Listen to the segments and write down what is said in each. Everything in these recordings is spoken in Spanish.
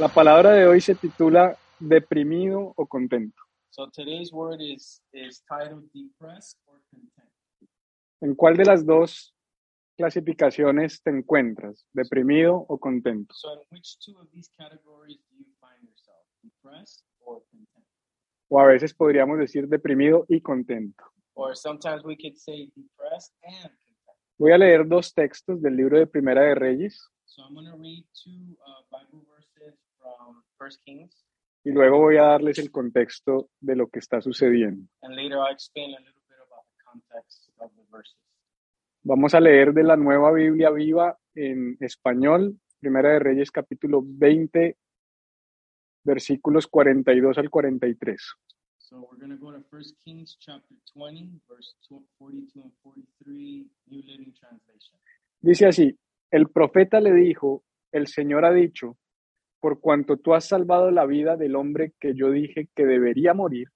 La palabra de hoy se titula deprimido o contento. So today's word is is titled depressed or content. ¿En cuál de las dos clasificaciones te encuentras? ¿Deprimido o contento? So in which two of these categories do you find yourself? Depressed or content? O a veces podríamos decir deprimido y contento. Or sometimes we could say depressed and content. Voy a leer dos textos del libro de Primera de Reyes So I'm going to read two uh, Bible from First Kings, y luego voy a darles el contexto de lo que está sucediendo. and later I'll explain a little bit about the context of the verses. Vamos a leer de la nueva Biblia viva en español, Primera de Reyes capítulo 20, versículos 42 al 43. So we're going to go to First Kings chapter 20, verse tw- 42 and 43, New Living Translation. Dice así, el profeta le dijo, el Señor ha dicho, por cuanto tú has salvado la vida del hombre que yo dije que debería morir,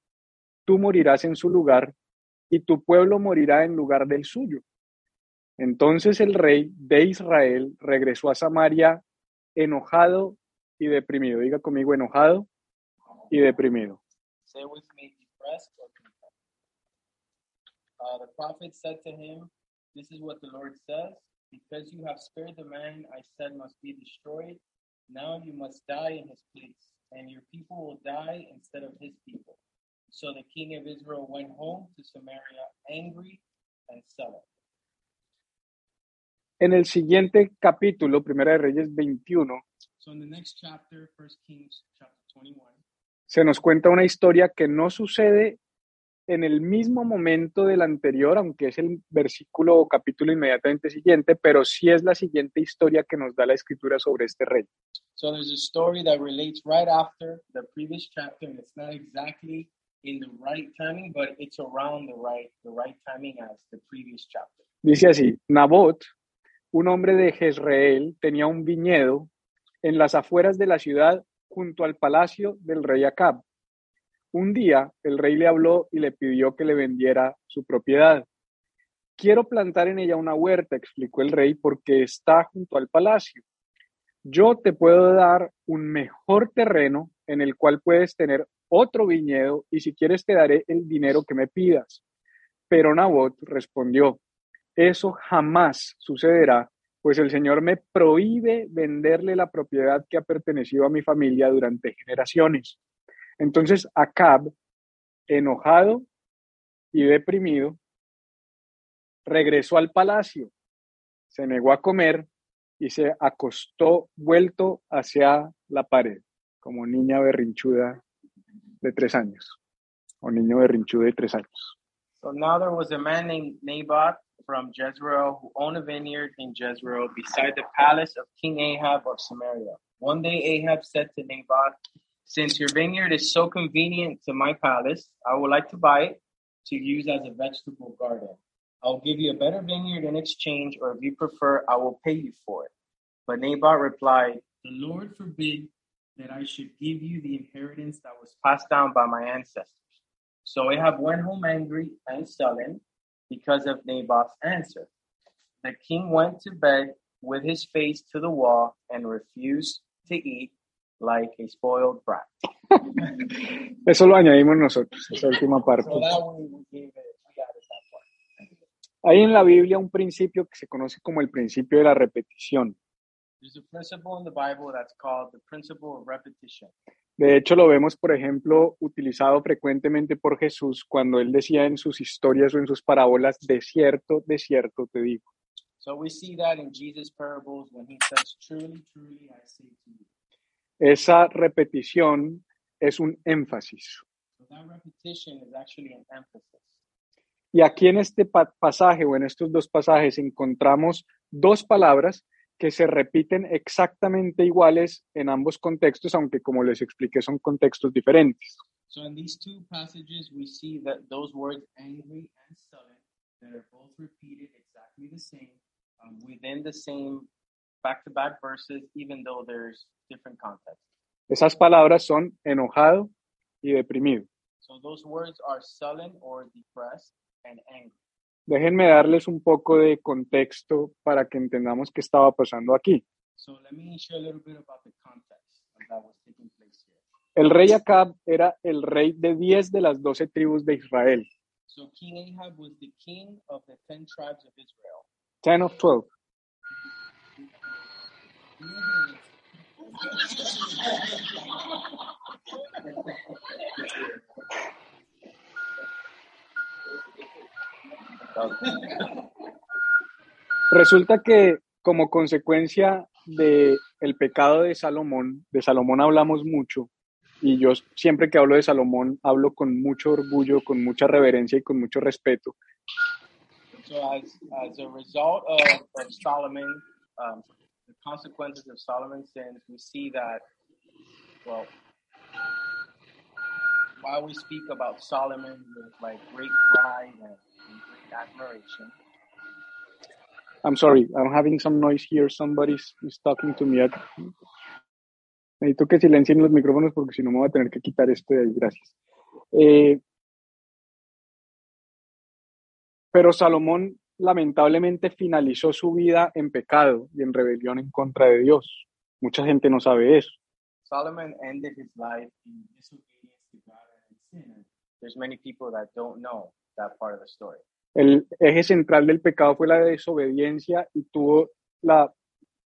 tú morirás en su lugar y tu pueblo morirá en lugar del suyo. Entonces el rey de Israel regresó a Samaria enojado y deprimido. Diga conmigo, enojado y deprimido. Uh, the prophet said to him, This is what the Lord says Because you have spared the man I said must be destroyed, now you must die in his place, and your people will die instead of his people. So the king of Israel went home to Samaria angry and sullen. En el siguiente capítulo, Primera de Reyes 21, So in the next chapter, First Kings chapter 21, se nos cuenta una historia que no sucede en el mismo momento del anterior, aunque es el versículo o capítulo inmediatamente siguiente, pero sí es la siguiente historia que nos da la escritura sobre este rey. So there's a story that relates right after the previous chapter, and it's not exactly in the right timing, but it's around the right the right timing as the previous chapter. Dice así, Nabot, un hombre de Jezreel, tenía un viñedo en las afueras de la ciudad junto al palacio del rey Acab. Un día el rey le habló y le pidió que le vendiera su propiedad. Quiero plantar en ella una huerta, explicó el rey, porque está junto al palacio. Yo te puedo dar un mejor terreno en el cual puedes tener otro viñedo y si quieres te daré el dinero que me pidas. Pero Nabot respondió, eso jamás sucederá, pues el Señor me prohíbe venderle la propiedad que ha pertenecido a mi familia durante generaciones. Entonces Acab, enojado y deprimido, regresó al palacio, se negó a comer y se acostó vuelto hacia la pared, como niña berrinchuda de tres años, o niño berrinchudo de tres años. So now there was a man named Naboth from Jezreel who owned a vineyard in Jezreel beside the palace of King Ahab of Samaria. One day Ahab said to Naboth, Since your vineyard is so convenient to my palace, I would like to buy it to use as a vegetable garden. I'll give you a better vineyard in exchange, or if you prefer, I will pay you for it. But Naboth replied, The Lord forbid that I should give you the inheritance that was passed down by my ancestors. So Ahab went home angry and sullen because of Naboth's answer. The king went to bed with his face to the wall and refused to eat like a spoiled brat. Eso lo añadimos nosotros, esa última parte. Hay en la Biblia un principio que se conoce como el principio de la repetición. There's a principle in the Bible that's called the principle of repetition. De hecho, lo vemos, por ejemplo, utilizado frecuentemente por Jesús cuando él decía en sus historias o en sus parábolas, de cierto, de cierto te digo. So we see that in Jesus' parables when he says, Truly, truly, I say to you. Esa repetición es un énfasis. Y aquí en este pa- pasaje o en estos dos pasajes encontramos dos palabras que se repiten exactamente iguales en ambos contextos, aunque como les expliqué son contextos diferentes. So in these two passages, we see that those words angry and sullen that are both repeated exactly the same um, within the same back-to-back verses, even though there's different context. Esas palabras son enojado y deprimido. So those words are sullen or depressed and angry. Déjenme darles un poco de contexto para que entendamos qué estaba pasando aquí. So let me share a little bit about the context. that was taking place here. El rey Acab era el rey de 10 de las 12 tribus de Israel. So King Ahab was the king of the ten tribes of Israel. 10 of 12. Resulta que como consecuencia de el pecado de Salomón, de Salomón hablamos mucho, y yo siempre que hablo de Salomón hablo con mucho orgullo, con mucha reverencia y con mucho respeto, So as a result of, of Solomon, um, consequences of Solomon's sins, we see that, well, while we speak about Solomon with like great pride and, great admiration, I'm sorry, I'm having some noise here. Somebody's is talking to me. at- Necesito que silencien los micrófonos porque si no me voy a tener que quitar este de ahí. Gracias. Eh, pero Salomón lamentablemente finalizó su vida en pecado y en rebelión en contra de Dios. Mucha gente no sabe eso. Solomon ended his life in disobedience to God and in sin. There's many people that don't know that part of the story. El eje central del pecado fue la desobediencia y tuvo la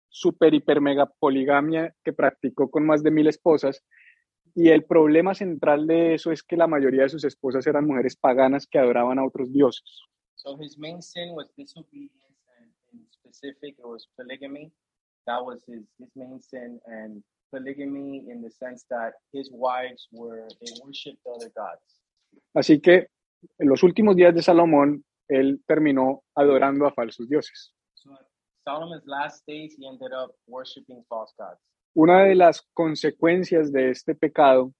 super hiper mega poligamia que practicó con más de mil esposas. Y el problema central de eso es que la mayoría de sus esposas eran mujeres paganas que adoraban a otros dioses. So his main sin was disobedience, and in specific, it was polygamy. That was his, his main sin, and polygamy in the sense that his wives were, they worshipped other gods. Así que en los últimos días de Salomón, él terminó adorando a falsos dioses. So Solomon's last days, he ended up worshiping false gods. Una de las consecuencias de este pecado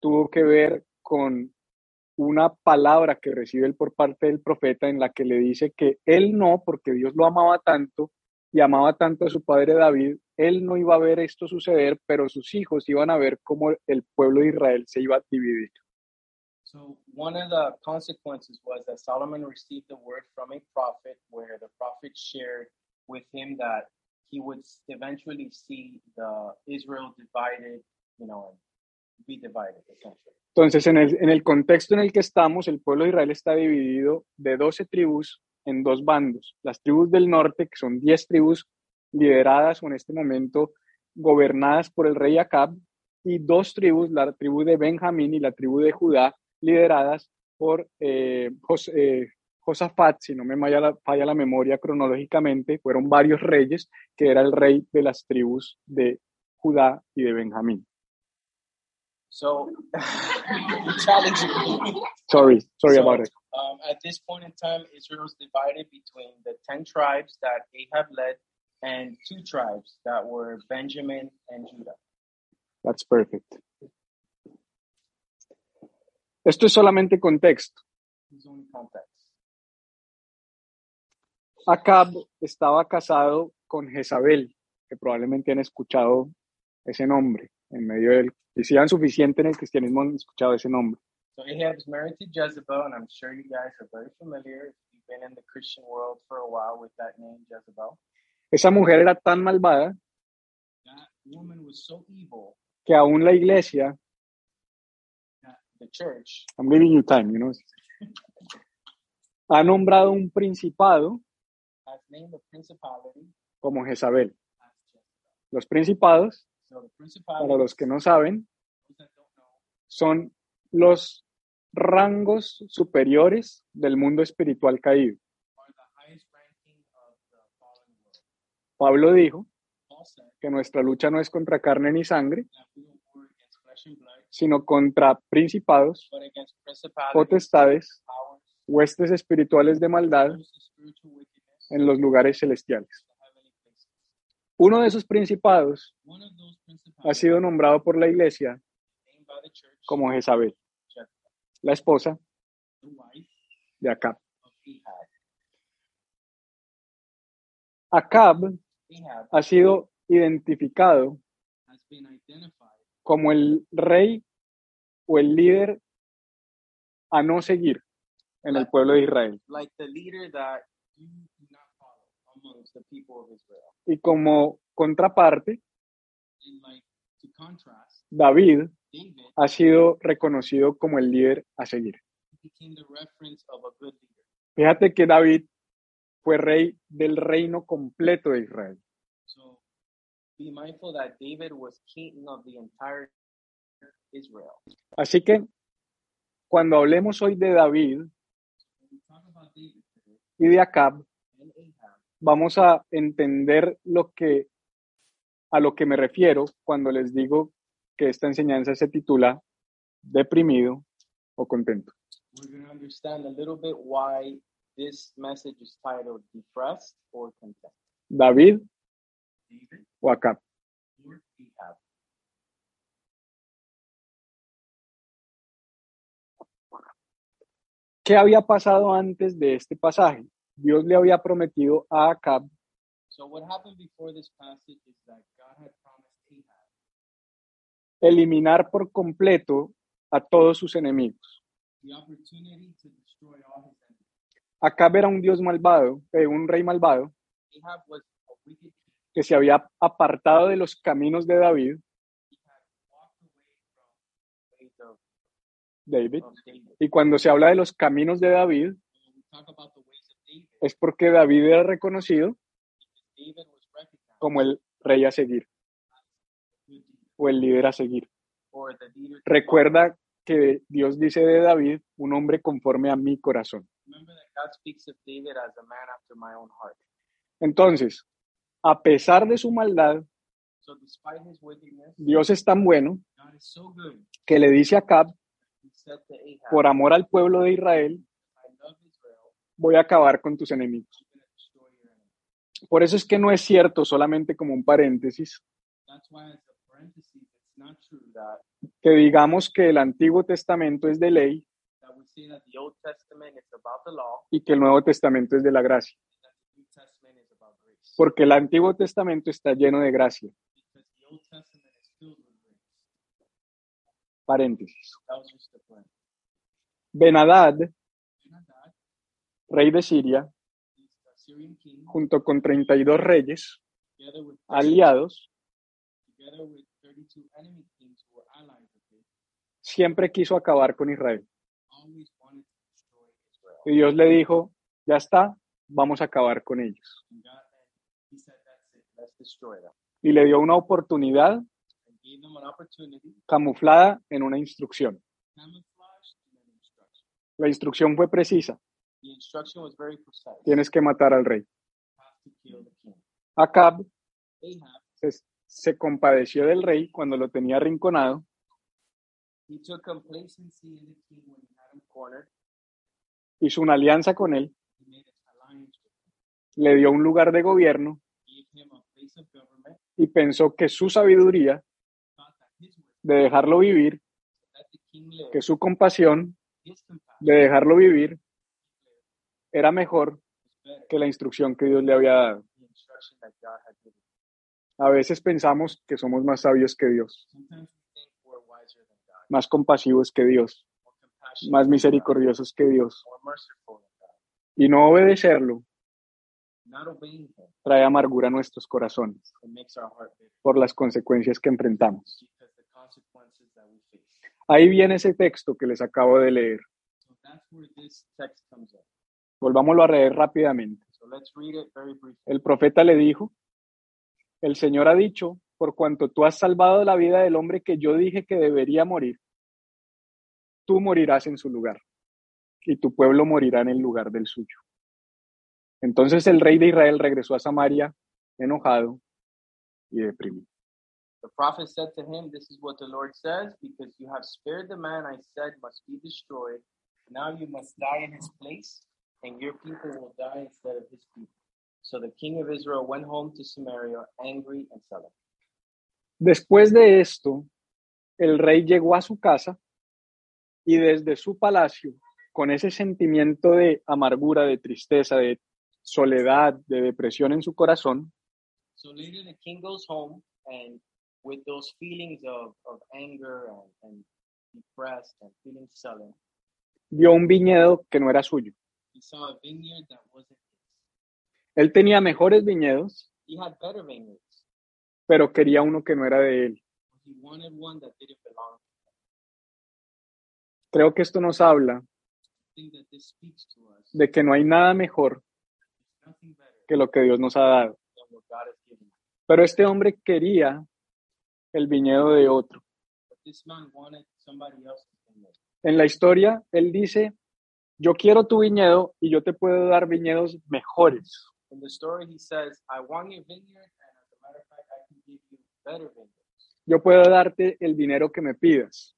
tuvo que ver con una palabra que recibe él por parte del profeta en la que le dice que él no, porque Dios lo amaba tanto y amaba tanto a su padre David, él no iba a ver esto suceder, pero sus hijos iban a ver cómo el pueblo de Israel se iba a dividir. So one of the consequences was that Solomon received a word from a prophet where the prophet shared with him that he would eventually see the Israel divided, you know, and be divided essentially. Entonces, en el, contexto en el que estamos, el pueblo de Israel está dividido de 12 tribus en dos bandos. Las tribus del norte, que son 10 tribus lideradas o en este momento gobernadas por el rey Acab, y dos tribus, la tribu de Benjamín y la tribu de Judá, lideradas por eh, eh, Josafat, si no me falla la, falla la memoria cronológicamente, fueron varios reyes, que era el rey de las tribus de Judá y de Benjamín. So challenging. Sorry, sorry So, about it. Um, at this point in time, Israel's divided between the 10 tribes that Ahab led and two tribes that were Benjamin and Judah. That's perfect. Esto es solamente contexto. His own context. Acab estaba casado con Jezabel, que probablemente han escuchado ese nombre en medio del, y si han suficiente en el cristianismo han escuchado ese nombre. So married to Jezebel, and I'm sure you guys are very familiar if you've been in the Christian world for a while with that name, Jezebel. Esa mujer era tan malvada That woman was so evil que aún la iglesia, the church I'm giving you time, you know, ha nombrado un principado has named principality como Jezabel. Los principados, para los que no saben, son los rangos superiores del mundo espiritual caído. Pablo dijo que nuestra lucha no es contra carne ni sangre, sino contra principados, potestades, huestes espirituales de maldad en los lugares celestiales. in the heavenly places. Uno de esos principados ha sido nombrado por la iglesia como Jezabel, la esposa de Acab. Acab ha sido identificado como el rey o el líder a no seguir en el pueblo de Israel. like the leader that you do not follow amongst the people of Israel. Y como contraparte, David ha sido reconocido como el líder a seguir. Fíjate que David fue rey del reino completo de Israel. So be mindful that David was king of the entire Israel. Así que cuando hablemos hoy de David When we talk about David today y de Acab, vamos a entender lo que a lo que me refiero cuando les digo que esta enseñanza se titula deprimido o contento. we're going to understand a little bit why this message is titled Depressed or Content. David David o Acab. ¿Qué había pasado antes de este pasaje? Dios le había prometido a Acab So what happened before this passage is that God had promised Ahab eliminar por completo a todos sus enemigos. the opportunity to destroy all his enemies. Acab era un dios malvado, eh, un rey malvado, Ahab was a wicked king. que se había apartado de los caminos de David, He had walked away from the ways of, David. of David. Y cuando se habla de los caminos de David, When we talk about the ways of David, es porque David era reconocido como el rey a seguir o el líder a seguir. Recuerda que Dios dice de David, un hombre conforme a mi corazón. Entonces, a pesar de su maldad, Dios es tan bueno que le dice a Acab, Ahab, por amor al pueblo de Israel. Voy a acabar con tus enemigos. Por eso es que no es cierto, solamente como un paréntesis, que digamos que el Antiguo Testamento es de ley y que el Nuevo Testamento es de la gracia, porque el Antiguo Testamento está lleno de gracia. because the rey de Siria, junto con 32 reyes aliados, together with 32 enemy kings who were allies of his, siempre quiso acabar con Israel. Y Dios le dijo, ya está, vamos a acabar con ellos. Y le dio una oportunidad camuflada en una instrucción. La instrucción fue precisa, The instruction was very precise. tienes que matar al rey. Acab se, se compadeció del rey cuando lo tenía arrinconado he took complacency in the king when he had him cornered. hizo una alianza con él, He made an alliance with him, le dio un lugar de gobierno gave him a place of government, y pensó que su sabiduría de dejarlo vivir, que su compasión de dejarlo vivir era mejor que la instrucción que Dios le había dado. A veces pensamos que somos más sabios que Dios, más compasivos que Dios, más misericordiosos que Dios. Y no obedecerlo trae amargura a nuestros corazones por las consecuencias que enfrentamos. Ahí viene ese texto que les acabo de leer. Volvámoslo a leer rápidamente. So let's read it very briefly. El profeta le dijo, el Señor ha dicho, por cuanto tú has salvado la vida del hombre que yo dije que debería morir, tú morirás en su lugar y tu pueblo morirá en el lugar del suyo. Entonces el rey de Israel regresó a Samaria enojado y deprimido. The prophet said to him, This is what the Lord says, because you have spared the man I said must be destroyed. Now you must die in his place, and your people will die instead of his people. So the king of Israel went home to Samaria angry and sullen. Después de esto, el rey llegó a su casa y desde su palacio, con ese sentimiento de amargura, de tristeza, de soledad, de depresión en su corazón, So later the king goes home, and with those feelings of, of anger and, and depressed and feeling sullen, vio un viñedo que no era suyo. He saw a vineyard that wasn't his. Él tenía mejores viñedos, He had better vineyards, pero quería uno que no era de él. but he wanted one that didn't belong to him. Creo que esto nos habla I think that this speaks to us. de que no hay nada mejor There's nothing better que lo que Dios nos ha dado. than what God has given us. Pero este hombre quería el viñedo de otro. But this man wanted somebody else's vineyard. En la historia, él dice, yo quiero tu viñedo y yo te puedo dar viñedos mejores. Yo puedo darte el dinero que me pidas.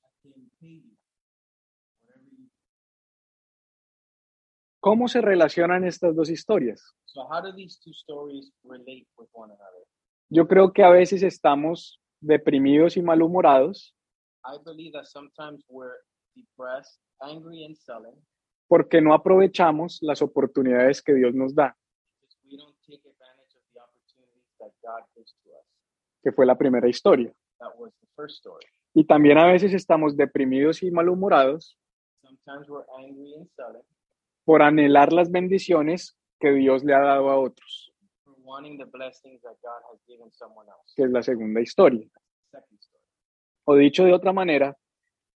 ¿Cómo se relacionan estas dos historias? So how do these two stories relate with one another? Yo creo que a veces estamos deprimidos y malhumorados I believe that sometimes we're depressed, angry, and sullen porque no aprovechamos las oportunidades que Dios nos da, que fue la primera historia. Y también a veces estamos deprimidos y malhumorados por anhelar las bendiciones que Dios le ha dado a otros, que es la segunda historia. O dicho de otra manera,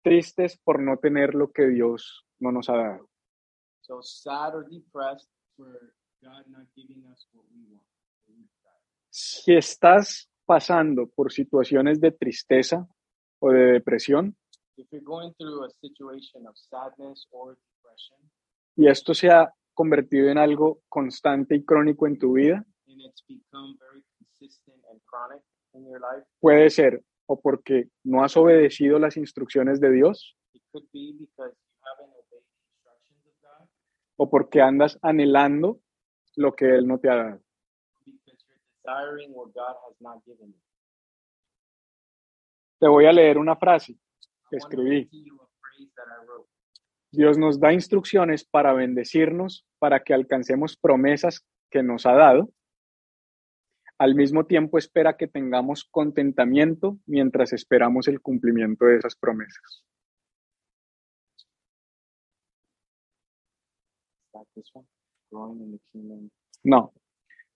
tristes por no tener lo que Dios no nos ha dado. So sad or depressed for God not giving us what we want. Si estás pasando por situaciones de tristeza o de depresión If you're going through a situation of sadness or depression y esto se ha convertido en algo constante y crónico en tu vida, and it's become very consistent and chronic in your life, puede ser o porque no has obedecido las instrucciones de Dios it could be because you haven't obeyed the instructions of God, o porque andas anhelando lo que Él no te ha dado. Te voy a leer una frase que escribí. Dios nos da instrucciones para bendecirnos, para que alcancemos promesas que nos ha dado. Al mismo tiempo espera que tengamos contentamiento mientras esperamos el cumplimiento de esas promesas. That this one? Growing in the kingdom. No,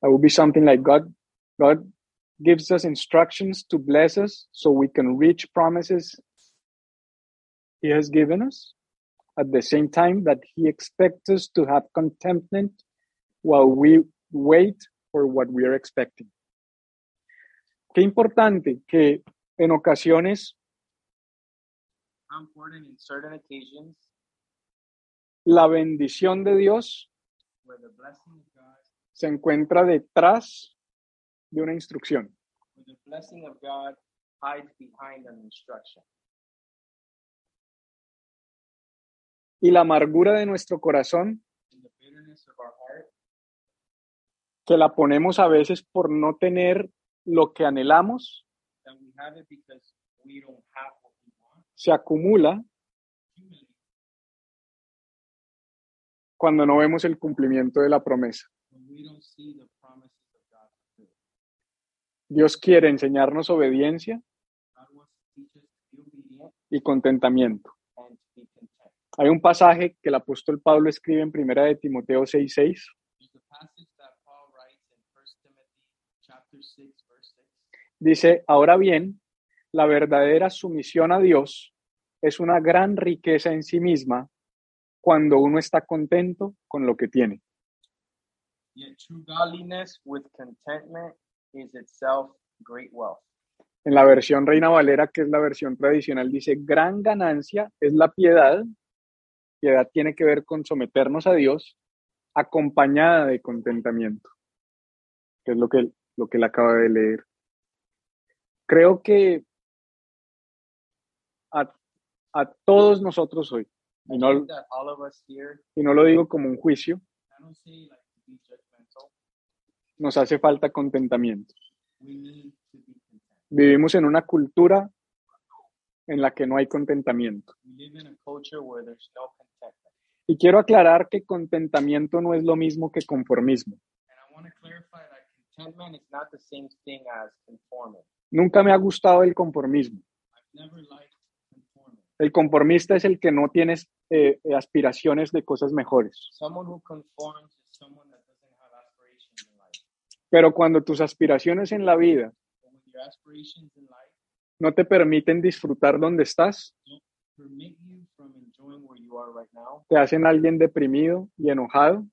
that would be something like God. God gives us instructions to bless us so we can reach promises He has given us. At the same time, that He expects us to have contentment while we wait for what we are expecting. Qué importante que en ocasiones How important in certain occasions la bendición de Dios se encuentra detrás de una instrucción. Y la amargura de nuestro corazón que la ponemos a veces por no tener lo que anhelamos, that we cuando no vemos el cumplimiento de la promesa. Dios quiere enseñarnos obediencia y contentamiento. Hay un pasaje que el apóstol Pablo escribe en primera de Timoteo 6:6 There's a passage that Paul writes in 1 Timothy chapter 6, verse 6. Dice, ahora bien, la verdadera sumisión a Dios es una gran riqueza en sí misma cuando uno está contento con lo que tiene. Yet true godliness with contentment is itself great wealth. En la versión Reina Valera, que es la versión tradicional, dice, gran ganancia es la piedad. Piedad tiene que ver con someternos a Dios acompañada de contentamiento, que es lo que, lo que él acaba de leer. Creo que a, a todos nosotros hoy, y no, y no lo digo como un juicio, nos hace falta contentamiento. Vivimos en una cultura en la que no hay contentamiento. Y quiero aclarar que contentamiento no es lo mismo que conformismo. And I want to clarify that contentment is not the same thing as conforming. Nunca me ha gustado el conformismo. El conformista es el que no tiene eh, eh, aspiraciones de cosas mejores. Someone who conforms is someone that doesn't have aspirations in life. Pero cuando tus aspiraciones en la vida no te permiten disfrutar donde estás, te hacen alguien deprimido y enojado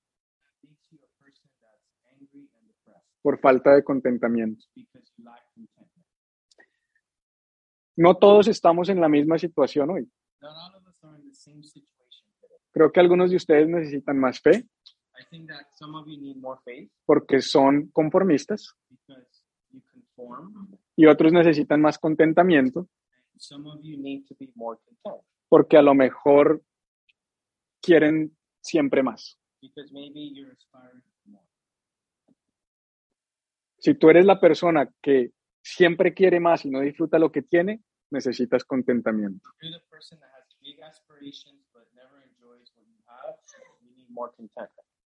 por falta de contentamiento. because you lack contentment. No todos estamos en la misma situación hoy. Not all of us are in the same situation today. Creo que algunos de ustedes necesitan más fe. I think that some of you need more faith. Porque son conformistas. Y otros necesitan más contentamiento. And some of you need to be more content. Porque a lo mejor quieren siempre más. Si tú eres la persona que siempre quiere más y no disfruta lo que tiene, necesitas contentamiento.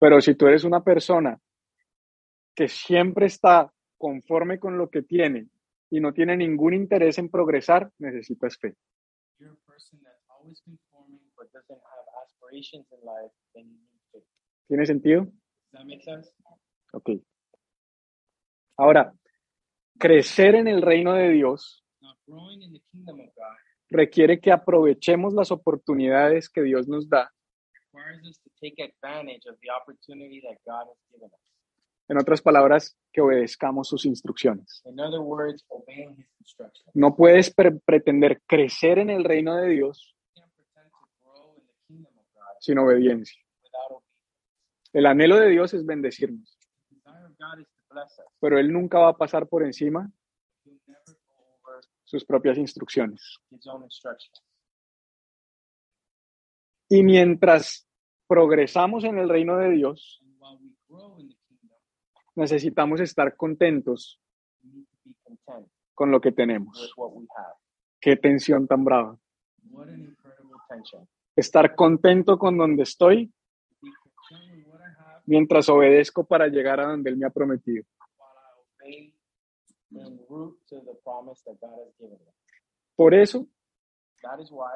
Pero si tú eres una persona que siempre está conforme con lo que tiene y no tiene ningún interés en progresar, necesitas fe. If you're a person that's always conforming but doesn't have aspirations in life, then you need faith. ¿Tiene sentido? Does that make sense? Ok. Ahora, crecer en el reino de Dios requiere que aprovechemos las oportunidades que Dios nos da. En otras palabras, que obedezcamos sus instrucciones. No puedes pre- pretender crecer en el reino de Dios sin obediencia. El anhelo de Dios es bendecirnos, Pero Él nunca va a pasar por encima sus propias instrucciones. Y mientras progresamos en el reino de Dios, necesitamos estar contentos con lo que tenemos. Qué tensión tan brava. Estar contento con donde estoy Be content with what I have mientras obedezco para llegar a donde Él me ha prometido. Por eso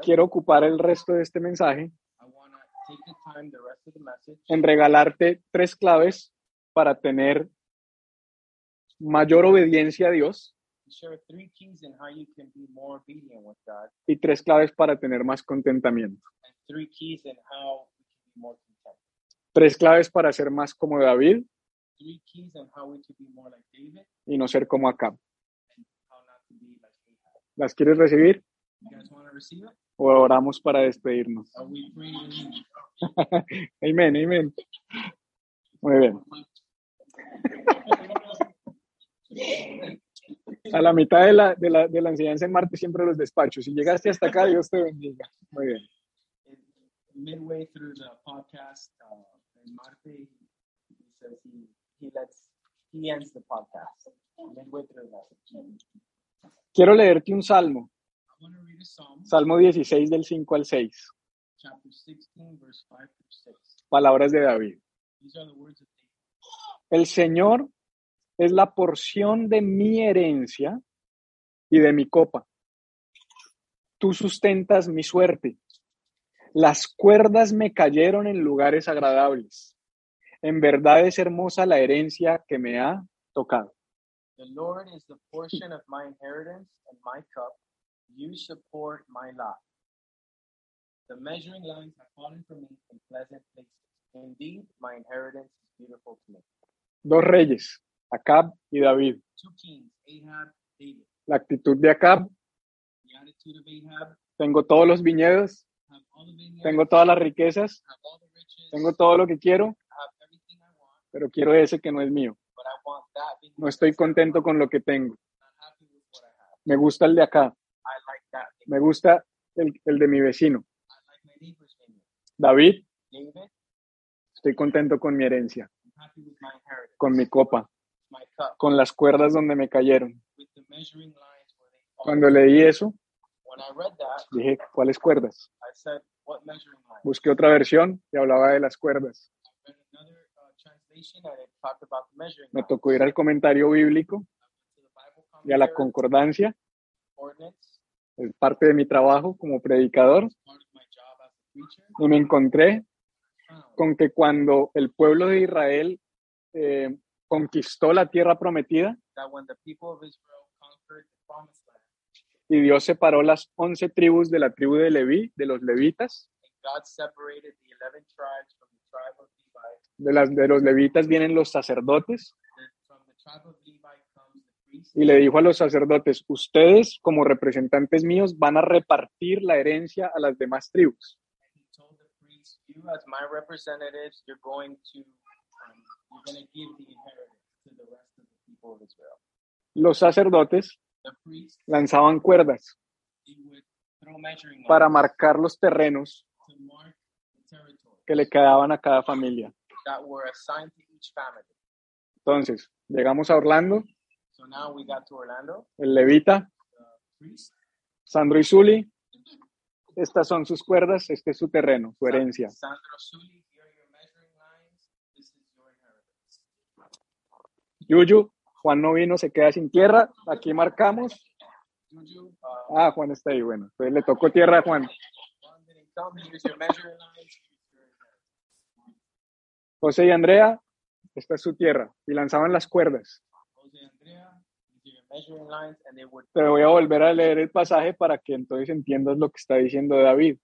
quiero ocupar el resto de este mensaje en regalarte tres claves para tener mayor obediencia a Dios y tres claves para tener más contentamiento. Tres claves para ser más como David y no ser como Acab. ¿Las quieres recibir o oramos para despedirnos? Amén, amén. Muy bien. A la mitad de la, de, la, de la enseñanza en Marte siempre los despachos. Si llegaste hasta acá, Dios te bendiga. Muy bien. Midway through the podcast, uh, in Marte, he says he, he lets he ends the podcast. Quiero leerte un salmo, Salmo 16 del 5 al 6, chapter 16, verse 5 through 6. palabras de David. El Señor es la porción de mi herencia y de mi copa. Tú sustentas mi suerte. Las cuerdas me cayeron en lugares agradables. En verdad es hermosa la herencia que me ha tocado. The Lord is the portion of my inheritance and my cup. You support my lot. The measuring lines have fallen for me in pleasant places. Indeed, my inheritance is beautiful to me. Dos reyes, Acab y David. Two kings, Ahab, David. La actitud de Acab, The attitude of Ahab, tengo todos los viñedos, tengo todas las riquezas, tengo todo lo que quiero, pero quiero ese que no es mío. No estoy contento con lo que tengo. Me gusta el de acá, me gusta el, el de mi vecino. David, estoy contento con mi herencia, con mi copa, con las cuerdas donde me cayeron. Cuando leí eso, dije, ¿cuáles cuerdas? I said, what measuring line? Busqué otra versión y hablaba de las cuerdas. Uh, Me tocó ir al comentario bíblico y a la concordancia, es parte de mi trabajo como predicador, y me encontré con que cuando el pueblo de Israel eh, conquistó la tierra prometida Y Dios separó las once tribus de la tribu de Leví, de los levitas. and God separated the 11 tribes from the tribe of Levi. De, las, de los levitas vienen los sacerdotes. Y le dijo a los sacerdotes, ustedes como representantes míos van a repartir la herencia a las demás tribus. And he told the priests, You, as my representatives, you're going to um, you're going to give the inheritance to the rest of the people of Israel. Los sacerdotes lanzaban cuerdas para marcar los terrenos que le quedaban a cada familia. Entonces, llegamos a Orlando, el levita, Sandro y Zuli, estas son sus cuerdas, este es su terreno, su herencia. Yuyu, Juan no vino, se queda sin tierra, aquí marcamos. Ah, Juan está ahí, bueno, entonces le tocó tierra a Juan. José y Andrea, esta es su tierra, y lanzaban las cuerdas. Te voy a volver a leer el pasaje para que entonces entiendas lo que está diciendo David.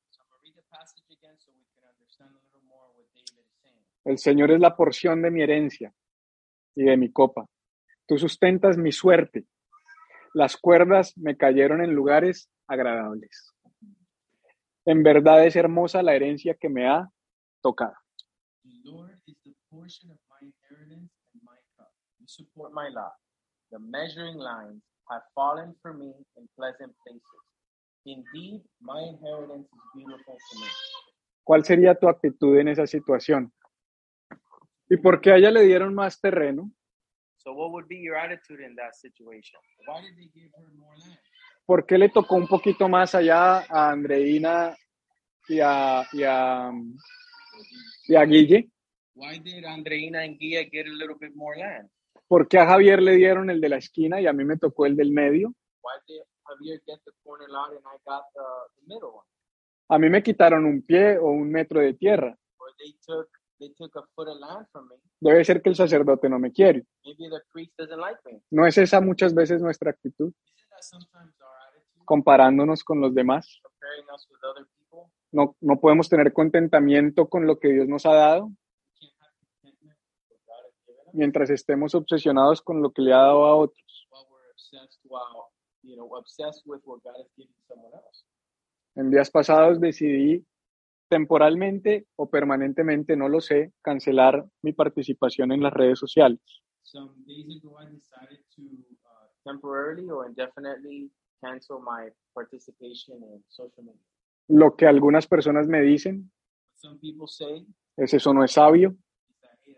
El Señor es la porción de mi herencia y de mi copa. Tú sustentas mi suerte. Las cuerdas me cayeron en lugares agradables. En verdad es hermosa la herencia que me ha tocado. The Lord is the portion of my inheritance and my cup. You support my lot. The measuring lines have fallen for me in pleasant places. Indeed, my inheritance is beautiful to me. ¿Cuál sería tu actitud en esa situación? ¿Y por qué a ella le dieron más terreno? So, what would be your attitude in that situation? Why did they give her more land? ¿Por qué le tocó un poquito más allá a Andreina y a, y a, y a Guille? Why did Andreina and Gia get a little bit more land? ¿Por qué a Javier le dieron el de la esquina y a mí me tocó el del medio? Why did Javier get the corner lot and I got the, the middle one? A mí me quitaron un pie o un metro de tierra. Or they took they took a foot of land from me. Debe ser que el sacerdote no me quiere. Maybe the priest doesn't like me. ¿No es esa muchas veces nuestra actitud? Comparándonos con los demás. Comparing us with other people? No, no podemos tener contentamiento con lo que Dios nos ha dado mientras estemos obsesionados con lo que le ha dado a otros. En días pasados decidí temporalmente o permanentemente, no lo sé, cancelar mi participación en las redes sociales. Some days ago, I decided to uh, temporarily or indefinitely cancel my participation in social media. Lo que algunas personas me dicen Some people say es eso no es sabio, that hey,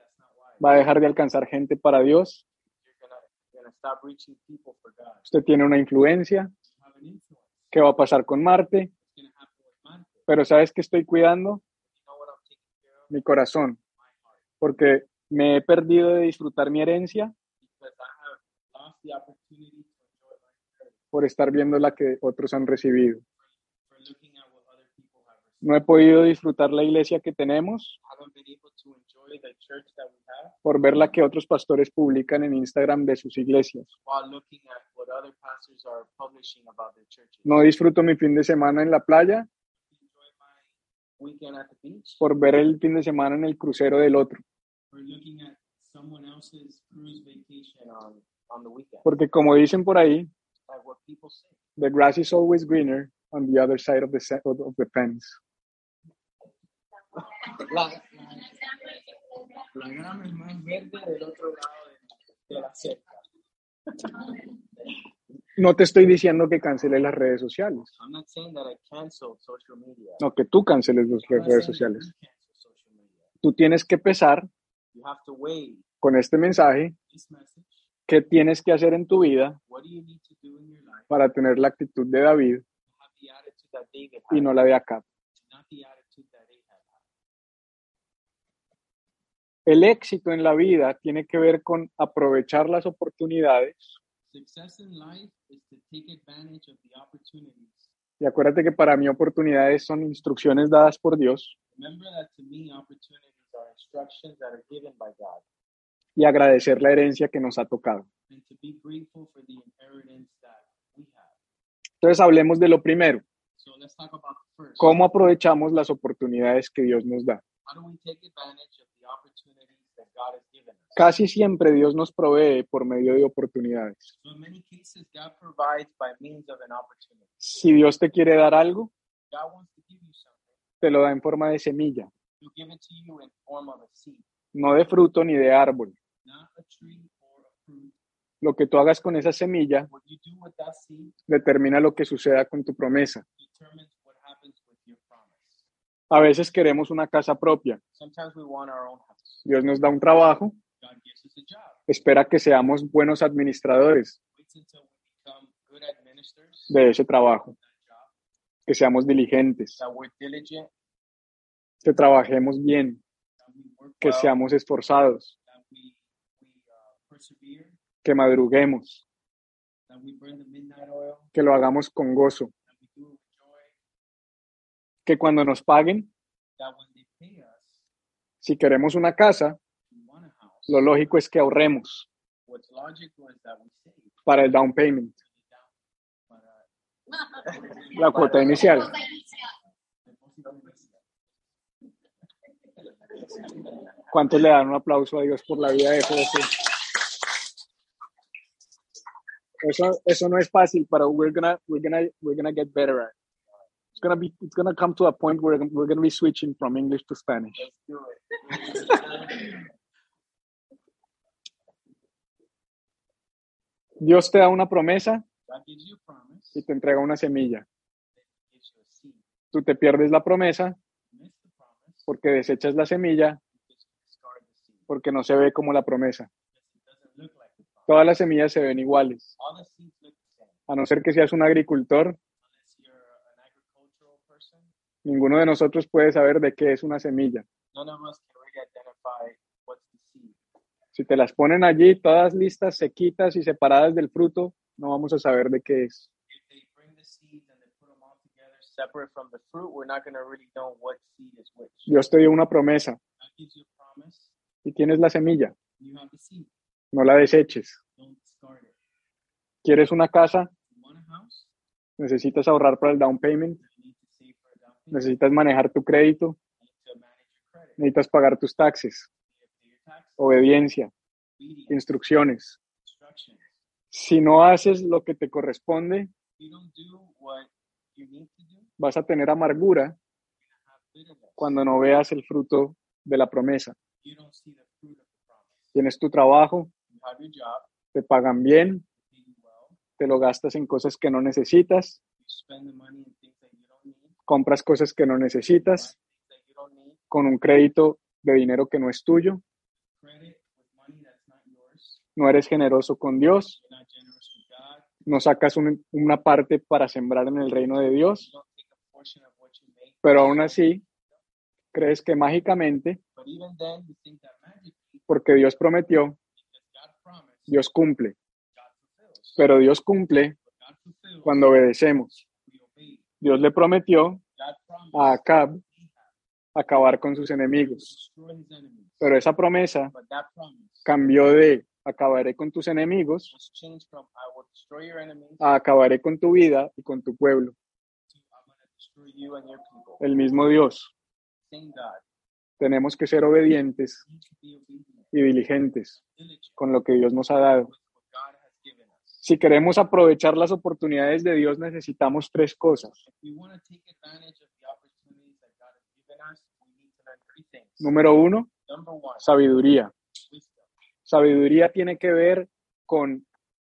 va a dejar de alcanzar gente para Dios, You're gonna you're gonna stop reaching people for God. usted tiene una influencia. ¿qué va a pasar con Marte? What's gonna happen with Mante? Pero ¿sabes que estoy cuidando? Mi corazón, porque me he perdido de disfrutar mi herencia por estar viendo la que otros han recibido. No he podido disfrutar la iglesia que tenemos por ver la que otros pastores publican en Instagram de sus iglesias. No disfruto mi fin de semana en la playa weekend at the beach por ver el fin de semana en el crucero del otro. or looking at someone else's cruise vacation on, on the weekend. Porque como dicen por ahí, Like what people say. the grass is always greener on the other side of the, se- of of the fence. La, la, la grama es más verde del otro lado de, de la cerca. No te estoy diciendo que canceles las redes sociales, no que tú canceles las redes sociales. Tú tienes que pesar con este mensaje qué tienes que hacer en tu vida para tener la actitud de David y no la de had. El éxito en la vida tiene que ver con aprovechar las oportunidades. Success in life is to take advantage of the opportunities. Y acuérdate que para mí oportunidades son instrucciones dadas por Dios Remember that to me, opportunities are instructions that are given by God, y agradecer la herencia que nos ha tocado. and to be grateful for the inheritance that we have. Entonces hablemos de lo primero, So let's talk about the first. cómo aprovechamos las oportunidades que Dios nos da. How do we take advantage of the opportunities that God has given us? Casi siempre Dios nos provee por medio de oportunidades. So in many cases, God provides by means of an opportunity. Si Dios te quiere dar algo, God wants to give you something. te lo da en forma de semilla, He'll give it to you in form of a seed, no de fruto ni de árbol. not a tree or a fruit. Lo que tú hagas con esa semilla What you do with that seed determina lo que suceda con tu promesa. determines what happens with your promise. A veces queremos una casa propia. Sometimes we want our own house. Dios nos da un trabajo, Espera que seamos buenos administradores de ese trabajo, que seamos diligentes, que trabajemos bien, que seamos esforzados, que madruguemos, que lo hagamos con gozo, que cuando nos paguen, si queremos una casa, we want a house. Lo lógico es que ahorremos para el down payment, la cuota inicial. ¿Cuántos le dan un aplauso a Dios por la vida de José? Eso, eso no es fácil, pero we're gonna, we're gonna, we're gonna get better at it. It's gonna be, it's gonna come to a point where we're gonna be switching from English to Spanish. Let's do it. Dios te da una promesa y te entrega una semilla. Tú te pierdes la promesa porque desechas la semilla porque no se ve como la promesa. Todas las semillas se ven iguales, a no ser que seas un agricultor. Ninguno de nosotros puede saber de qué es una semilla. none of us can really identify what's the seed. Si te las ponen allí, todas listas, sequitas y separadas del fruto, no vamos a saber de qué es. Dios te dio una promesa. Y tienes la semilla, no la deseches. ¿Quieres una casa? Necesitas ahorrar para el down payment, necesitas manejar tu crédito, necesitas pagar tus taxes, You have to pay your taxes, obediencia, instrucciones. Si no haces lo que te corresponde, vas a tener amargura cuando no veas el fruto de la promesa. Tienes tu trabajo, te pagan bien, te lo gastas en cosas que no necesitas, compras cosas que no necesitas con un crédito de dinero que no es tuyo, no eres generoso con Dios, no sacas un- una parte para sembrar en el reino de Dios, pero aún así crees que mágicamente, porque Dios prometió, Dios cumple, pero Dios cumple cuando obedecemos. Dios le prometió a Acab acabar con sus enemigos, pero esa promesa cambió de acabaré con tus enemigos a acabaré con tu vida y con tu pueblo. El mismo Dios. Tenemos que ser obedientes y diligentes diligent con lo que Dios nos ha dado. Si queremos aprovechar las oportunidades de Dios, necesitamos tres cosas. If we want to take advantage of the opportunities that God has given us, we need to learn three things. Número uno, sabiduría. Sabiduría tiene que ver con,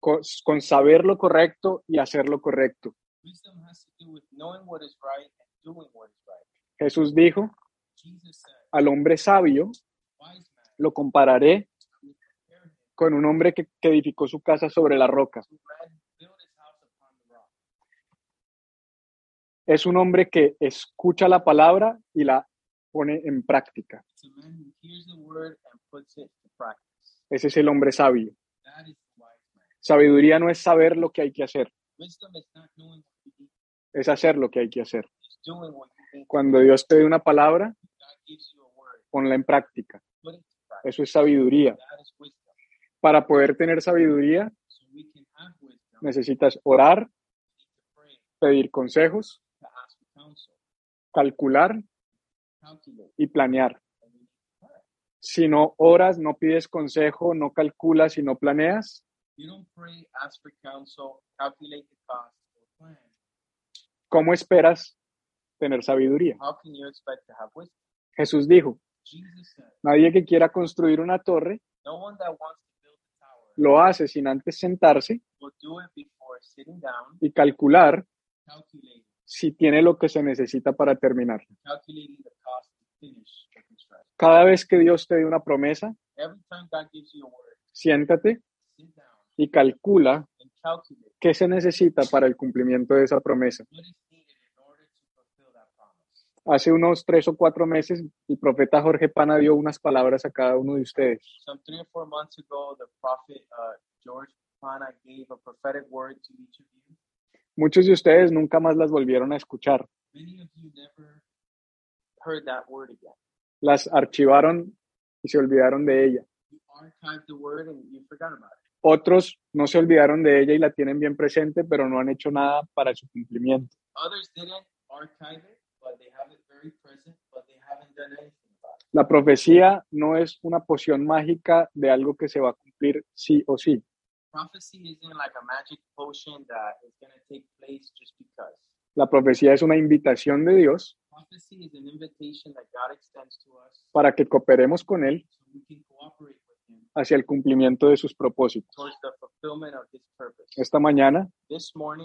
con, con saber lo correcto y hacer lo correcto. Wisdom has to do with knowing what is right and doing what is right. Jesús dijo, al hombre sabio lo compararé con un hombre que, que edificó su casa sobre la roca. Es un hombre que escucha la palabra y la pone en práctica. Ese es el hombre sabio. Sabiduría no es saber lo que hay que hacer, es hacer lo que hay que hacer. Cuando Dios te dé una palabra, ponla en práctica. Eso es sabiduría. Para poder tener sabiduría, necesitas orar, pedir consejos, calcular y planear. Si no oras, no pides consejo, no calculas y no planeas. ¿cómo esperas tener sabiduría? Jesús dijo, nadie que quiera construir una torre lo hace sin antes sentarse y calcular si tiene lo que se necesita para terminar. Cada vez que Dios te dé una promesa, siéntate y calcula qué se necesita para el cumplimiento de esa promesa. Hace unos tres o cuatro meses, el profeta Jorge Pana dio unas palabras a cada uno de ustedes. Some three or four months ago, the prophet uh, George Pana gave a prophetic word to each of you. Muchos de ustedes nunca más las volvieron a escuchar. Many of you never heard that word again. Las archivaron y se olvidaron de ella. You archived the word and you forgot about it. Otros no se olvidaron de ella y la tienen bien presente, pero no han hecho nada para su cumplimiento. Others didn't archive it, but they have it very present, but they haven't done anything about it. La profecía no es una poción mágica de algo que se va a cumplir sí o sí. Prophecy isn't like a magic potion that is going to take place just because. La profecía es una invitación de Dios Prophecy is an invitation that God extends to us para que cooperemos con Él so we can cooperate with Him hacia el cumplimiento de sus propósitos. towards the fulfillment of His purpose. Esta mañana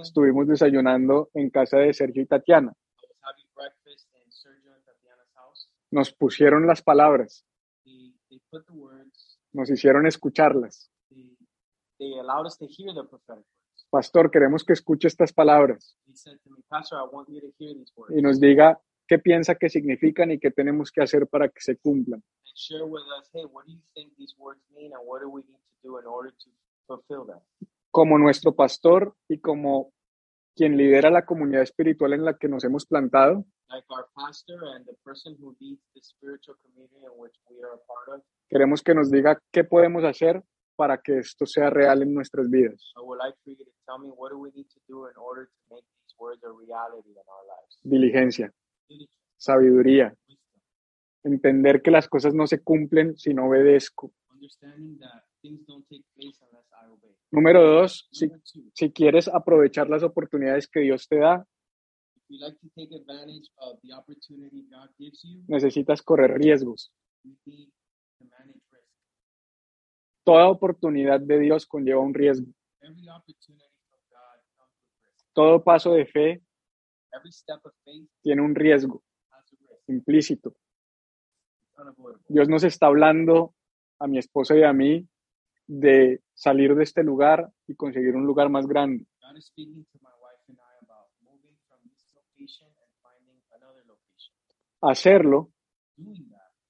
estuvimos desayunando en casa de Sergio y Tatiana. I was having breakfast in Sergio and Tatiana's house. Nos pusieron las palabras, nos hicieron escucharlas. They, allowed us to hear the prophetic words. Pastor, queremos que escuche estas palabras He said to me, Pastor, I want you to hear these words y nos diga qué piensa que significan y qué tenemos que hacer para que se cumplan. and share with us, hey, what do you think these words mean and what do we need to do in order to fulfill them? Como nuestro pastor y como quien lidera la comunidad espiritual en la que nos hemos plantado, Like our pastor and the person who leads the spiritual community in which we are a part of, queremos que nos diga qué podemos hacer para que esto sea real en nuestras vidas. I would like for you to tell me what do we need to do in order to make these words a reality in our lives. Diligencia, sabiduría, entender que las cosas no se cumplen si no obedezco. understanding that things don't take place unless I obey. Número dos, si, si quieres aprovechar las oportunidades que Dios te da, if you like Toda oportunidad de Dios conlleva un riesgo. Todo paso de fe Every step of faith tiene un riesgo implícito. Dios nos está hablando a mi esposa y a mí de salir de este lugar y conseguir un lugar más grande. Hacerlo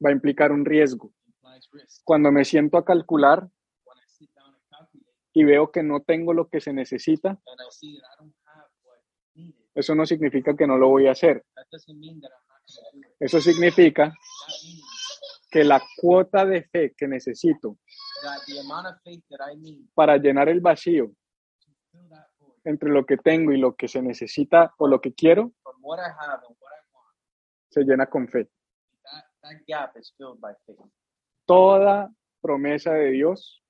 va a implicar un riesgo. Cuando me siento a calcular y veo que no tengo lo que se necesita, eso no significa que no lo voy a hacer. Eso significa que la cuota de fe que necesito para llenar el vacío entre lo que tengo y lo que se necesita o lo que quiero, se llena con fe. Toda promesa de Dios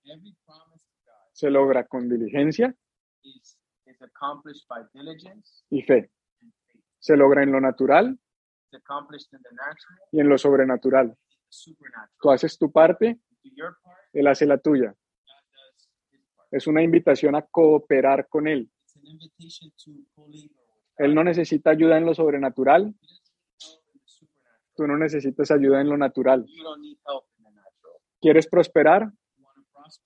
se logra con diligencia y fe. Se logra en lo natural y en lo sobrenatural. Tú haces tu parte, Él hace la tuya. Es una invitación a cooperar con Él. Él no necesita ayuda en lo sobrenatural, tú no necesitas ayuda en lo natural. ¿Quieres prosperar?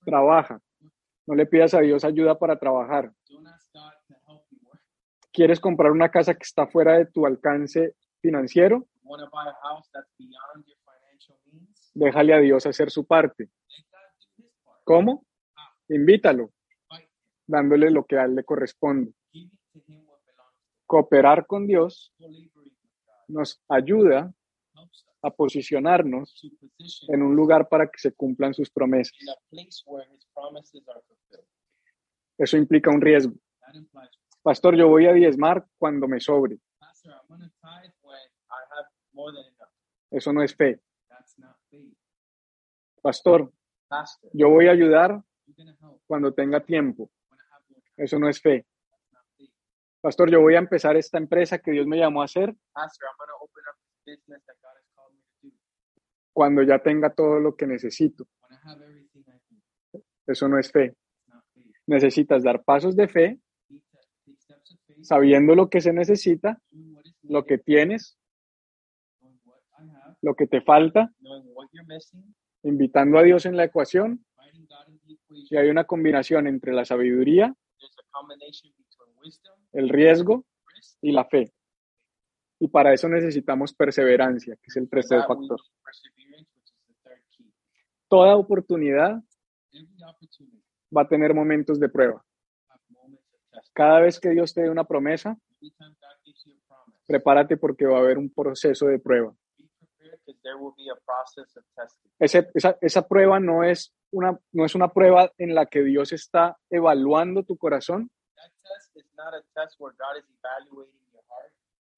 Trabaja. No le pidas a Dios ayuda para trabajar. ¿Quieres comprar una casa que está fuera de tu alcance financiero? Déjale a Dios hacer su parte. ¿Cómo? Invítalo, dándole lo que a Él le corresponde. Cooperar con Dios nos ayuda a posicionarnos en un lugar para que se cumplan sus promesas. in a place where his promises are fulfilled. Eso implica un riesgo. Pastor, yo voy a diezmar cuando me sobre. Pastor, I'm going to tithe when I have more than enough. Eso no es fe. Pastor, yo voy a ayudar cuando tenga tiempo. Eso no es fe. Pastor, yo voy a empezar esta empresa que Dios me llamó a hacer cuando ya tenga todo lo que necesito. when I have everything I need. Eso no es fe. Necesitas dar pasos de fe sabiendo lo que se necesita, lo que tienes, lo que te falta, invitando a Dios en la ecuación y equation. hay una combinación entre la sabiduría, There's a combination between wisdom, el riesgo y la fe. Y para eso necesitamos perseverancia, que es el tercer factor. need perseverance, which is the third key. Toda oportunidad va a tener momentos de prueba. Cada vez que Dios te dé una promesa, prepárate porque va a haber un proceso de prueba. be prepared because there will be a process of testing. Ese- esa, esa prueba no es, una, no es una prueba en la que Dios está evaluando tu corazón,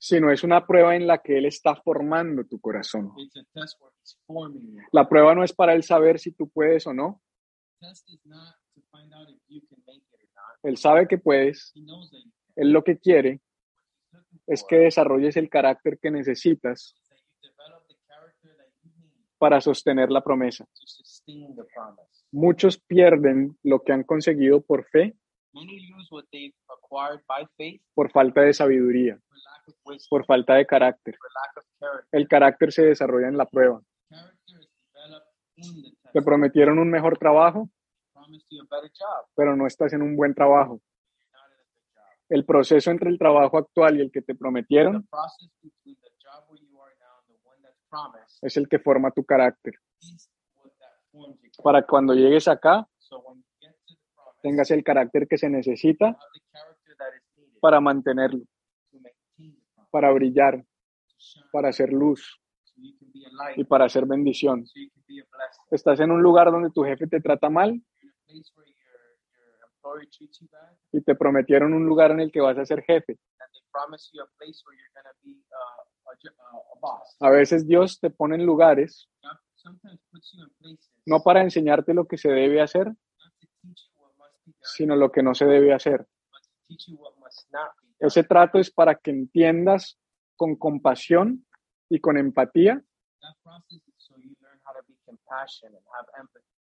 sino es una prueba en la que Él está formando tu corazón. La prueba no es para Él saber si tú puedes o no. Él sabe que puedes. Él lo que quiere es que desarrolles el carácter que necesitas para sostener la promesa. Muchos pierden lo que han conseguido por fe, Many lose what they've acquired by faith por falta de sabiduría, por falta de carácter. for lack of character. El carácter se desarrolla en la prueba. Character is developed in the test. Te prometieron un mejor trabajo, Promised you a better job. pero no estás en un buen trabajo. You're not in a good job. El proceso entre el trabajo actual y el que te The prometieron es el que forma tu carácter. is what that forms your character. Para cuando llegues acá tengas el carácter que se necesita para mantenerlo, para brillar, para hacer luz y para hacer bendición. Estás en un lugar donde tu jefe te trata mal y te prometieron un lugar en el que vas a ser jefe. a veces Dios te pone en lugares no para enseñarte lo que se debe hacer, not to teach you what must be done, sino lo que no se debe hacer. Ese trato es para que entiendas con compasión y con empatía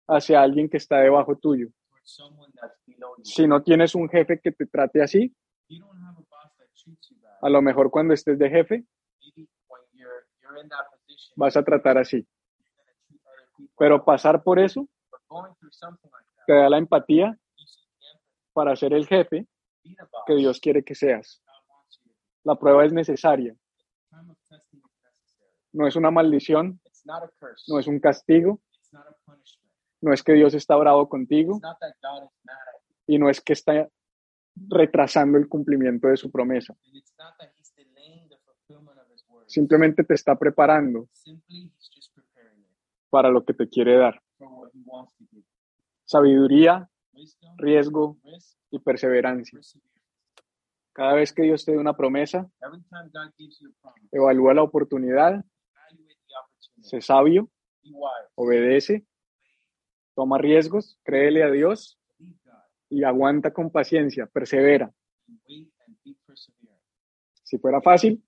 hacia alguien que está debajo tuyo. Si no tienes un jefe que te trate así, a lo mejor cuando estés de jefe vas a tratar así. Pero pasar por eso te da la empatía you see the empathy, para ser el jefe que Dios quiere que seas. La prueba es necesaria, no es una maldición, no es un castigo, no es que Dios está bravo contigo y no es que está retrasando el cumplimiento de su promesa. Simplemente te está preparando para lo que te quiere dar. Sabiduría, riesgo y perseverancia. Cada vez que Dios te dé una promesa, evalúa la oportunidad, sé sabio, obedece, toma riesgos, créele a Dios y aguanta con paciencia, persevera. Si fuera fácil,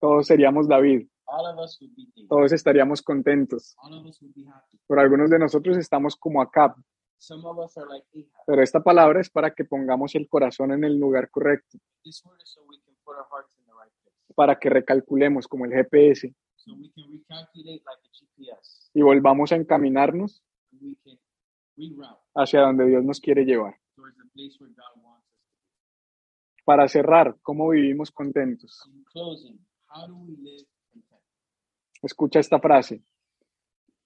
todos seríamos David, todos estaríamos contentos. Pero algunos de nosotros estamos como Acab. Pero esta palabra es para que pongamos el corazón en el lugar correcto, This word is so we can put our hearts in the right place. para que recalculemos como el GPS So we can recalculate like a GPS. y volvamos a encaminarnos hacia donde Dios nos quiere llevar. towards the place where God wants us to Para cerrar, ¿cómo vivimos contentos? Escucha esta frase.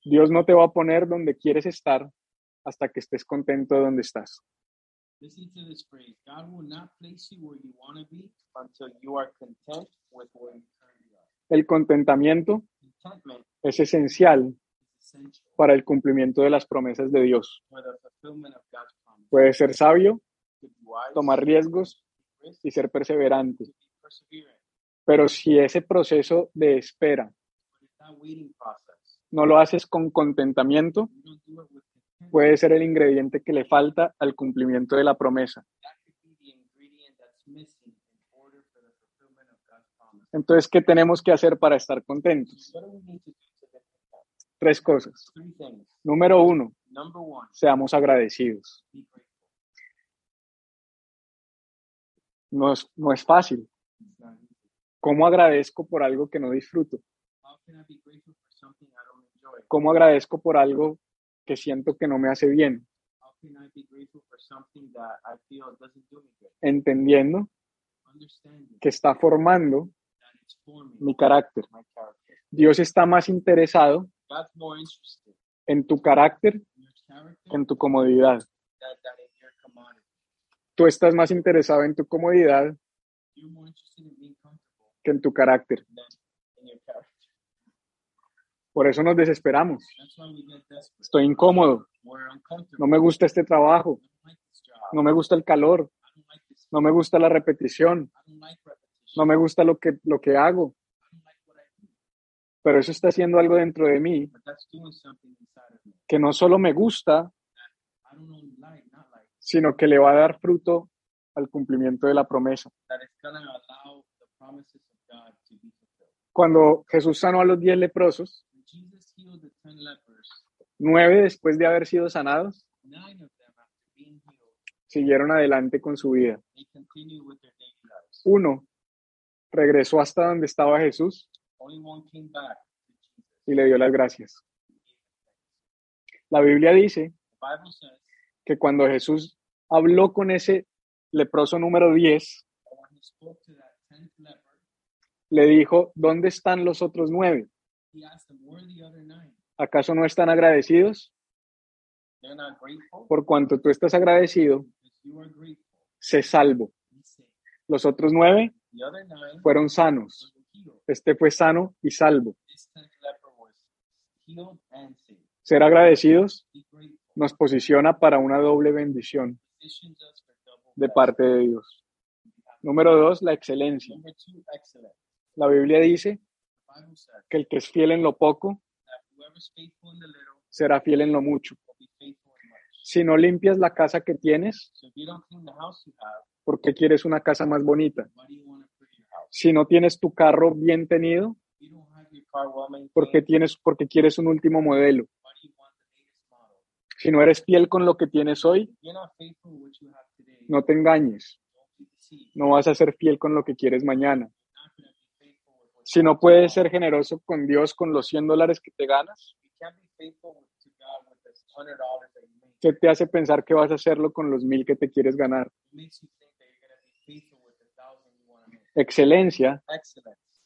Dios no te va a poner donde quieres estar hasta que estés contento de donde estás. Listen to this phrase God will not place you where you want to be until you are content with where you currently are. El contentamiento Contentment es esencial essential para el cumplimiento de las promesas de Dios. for the fulfillment of God's promise. Puedes ser sabio, to be wise, tomar riesgos y ser perseverante. to be perseverant. Pero si ese proceso de espera But if that waiting process, no lo haces con contentamiento, you don't do it with puede ser el ingrediente que le falta al cumplimiento de la promesa. Entonces, ¿qué tenemos que hacer para estar contentos? Tres cosas. Número uno, seamos agradecidos. No es, no es fácil. ¿Cómo agradezco por algo que no disfruto? ¿Cómo agradezco por algo que siento que no me hace bien? Entendiendo que está formando mi carácter. my character. Dios está más interesado God's more interested en tu carácter in your character que en tu comodidad. than, than in your commodity. Tú estás más interesado en tu comodidad que en tu carácter. than in your character. Por eso nos desesperamos. Estoy incómodo. No me gusta este trabajo. No me gusta el calor. No me gusta la repetición. No me gusta lo que, lo que hago. Pero eso está haciendo algo dentro de mí que no solo me gusta, sino que le va a dar fruto al cumplimiento de la promesa. Cuando Jesús sanó a los diez leprosos, When Jesus healed the ten lepers, nueve después de haber sido sanados, siguieron adelante con su vida. Uno regresó hasta donde estaba Jesús y le dio las gracias. La Biblia dice que cuando Jesús habló con ese leproso número 10, that when he spoke to that tenth leper, le dijo, ¿dónde están los otros nueve? ¿Acaso no están agradecidos? Por cuanto tú estás agradecido, sé salvo. Los otros nueve fueron sanos. Este fue sano y salvo. Ser agradecidos nos posiciona para una doble bendición de parte de Dios. Número dos, la excelencia. La Biblia dice que el que es fiel en lo poco será fiel en lo mucho. Si no limpias la casa que tienes, ¿por qué quieres una casa más bonita? Si no tienes tu carro bien tenido, ¿por qué, tienes, porque quieres un último modelo? Si no eres fiel con lo que tienes hoy, no te engañes. No vas a ser fiel con lo que quieres mañana. You're not going to be faithful with what Si no puedes ser generoso con Dios con los 100 dólares que te ganas. ¿qué te hace pensar que vas a hacerlo con los mil que te quieres ganar? Excelencia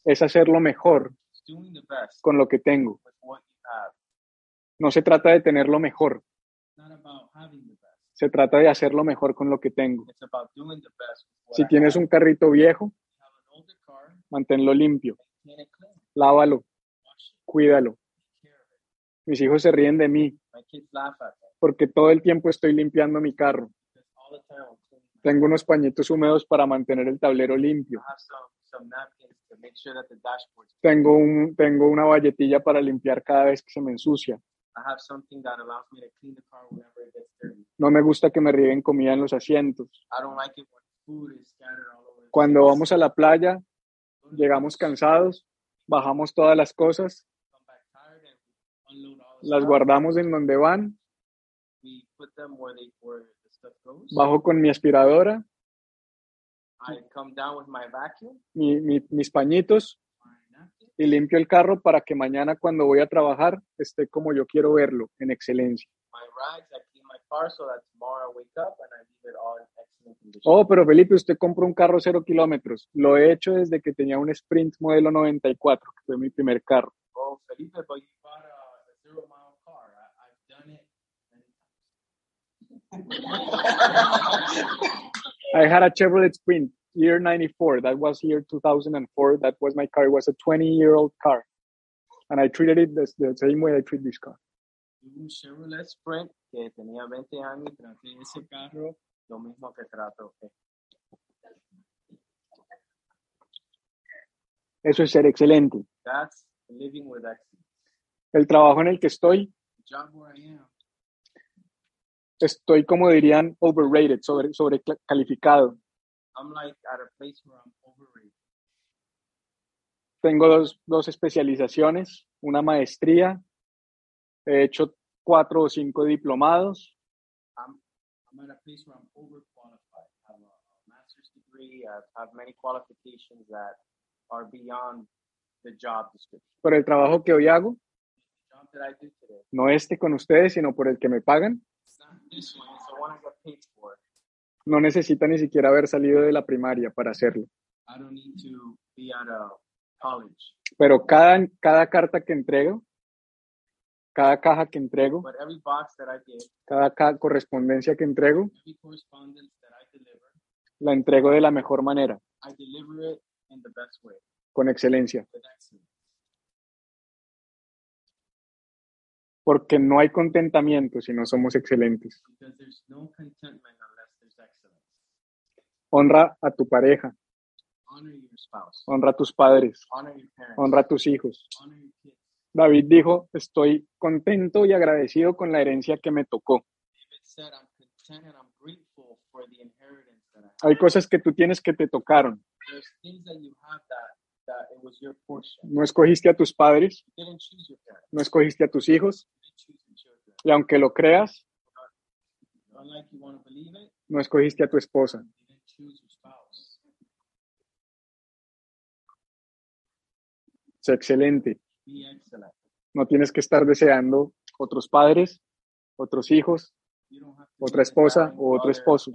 es hacerlo mejor con lo que tengo. No se trata de mejor, having the best. se trata de hacerlo mejor con lo que tengo. Si tienes un carrito viejo, manténlo limpio, lávalo, cuídalo. Mis hijos se ríen de mí porque todo el tiempo estoy limpiando mi carro. Tengo unos pañitos húmedos para mantener el tablero limpio. Tengo, un, tengo una valletilla para limpiar cada vez que se me ensucia. No me gusta que me rieguen comida en los asientos. Cuando vamos a la playa, llegamos cansados, bajamos todas las cosas, las guardamos en donde van, bajo con mi aspiradora, mi- mi- mis pañitos. Y limpio el carro para que mañana cuando voy a trabajar esté como yo quiero verlo, en excelencia. My rags. I clean my car so that tomorrow I wake up and I leave it all in excellent condition. Oh, pero Felipe, usted compró un carro cero kilómetros. Lo he hecho desde que tenía un Sprint modelo 94, que fue mi primer carro. Oh, Felipe, but you bought a, a zero mile car. I, I've done it. I had a Chevrolet Sprint, year 94. That was year 2004. That was my car. It was a 20 year old car. And I treated it the, the same way I treat this car. Tuve un Chevrolet Sprint que tenía 20 años y traté ese carro lo mismo que trato. que- Eso es ser excelente. That's living with excellence. El trabajo en el que estoy, The job where I am, estoy como dirían overrated, sobre, sobrecalificado. I'm like at a place where I'm overrated. Tengo dos, dos especializaciones, una maestría, he hecho cuatro o cinco diplomados, I'm I'm at a place where I'm overqualified. I have a, a master's degree. I have many qualifications that are beyond the job description. pero el trabajo que hoy hago, The job that I do today, no este con ustedes, sino por el que me pagan, it's not this one. It's the one I get paid for. no necesita ni siquiera haber salido de la primaria para hacerlo. I don't need to be at a college. Pero cada, cada carta que entrego, cada caja que entrego, cada ca- correspondencia que entrego, la entrego de la mejor manera, con excelencia, porque no hay contentamiento si no somos excelentes. Honra a tu pareja, honra a tus padres, honra a tus hijos. David dijo, estoy contento y agradecido con la herencia que me tocó. Hay cosas que tú tienes que te tocaron. No escogiste a tus padres, no escogiste a tus hijos, y aunque lo creas, no escogiste a tu esposa. Es excelente. No tienes que estar deseando otros padres, otros hijos, Otra esposa o otro esposo.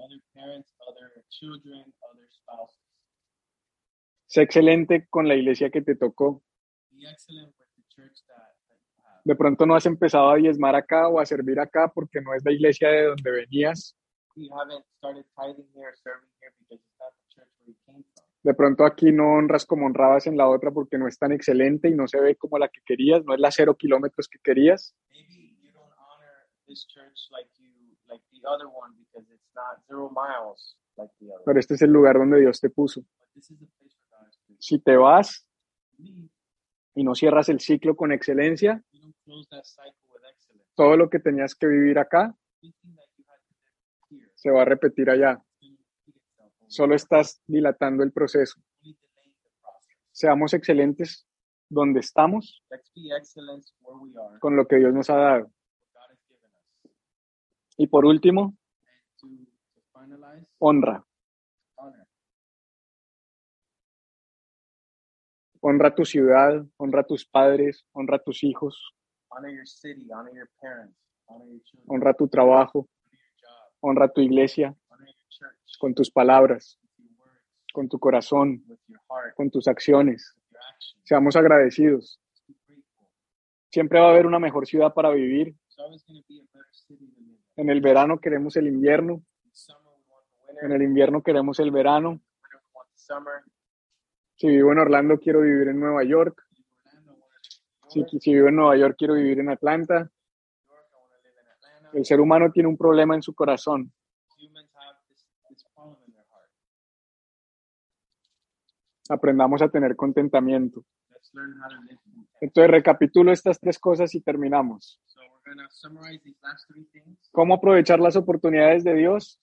Sé excelente con la iglesia que te tocó. De pronto no has empezado a diezmar acá o a servir acá porque no es la iglesia de donde venías. De pronto aquí no honras como honrabas en la otra porque no es tan excelente y no se ve como la que querías, no es la cero kilómetros que querías. Maybe you don't honor this church like you like the other one because it's not zero miles like the other. Pero este es el lugar donde Dios te puso. But this is the place where God has put Si te vas y no cierras el ciclo con excelencia, You don't close that cycle with excellence. todo lo que tenías que vivir acá se va a repetir allá. is going to repeat itself. over. Solo estás dilatando el proceso. Seamos excelentes donde estamos con lo que Dios nos ha dado. Y por último, honra. Honra tu ciudad, honra tus padres, honra tus hijos, honra tu trabajo, honra tu iglesia con tus palabras, con tu corazón, con tus acciones. Seamos agradecidos. Siempre va a haber una mejor ciudad para vivir. En el verano queremos el invierno, en el invierno queremos el verano. Si vivo en Orlando, quiero vivir en Nueva York. Si, vivo en Nueva York, quiero vivir en Atlanta. El ser humano tiene un problema en su corazón. Humans have this, this problem in their heart. Aprendamos a tener contentamiento. Entonces, recapitulo estas tres cosas y terminamos. ¿Cómo aprovechar las oportunidades de Dios?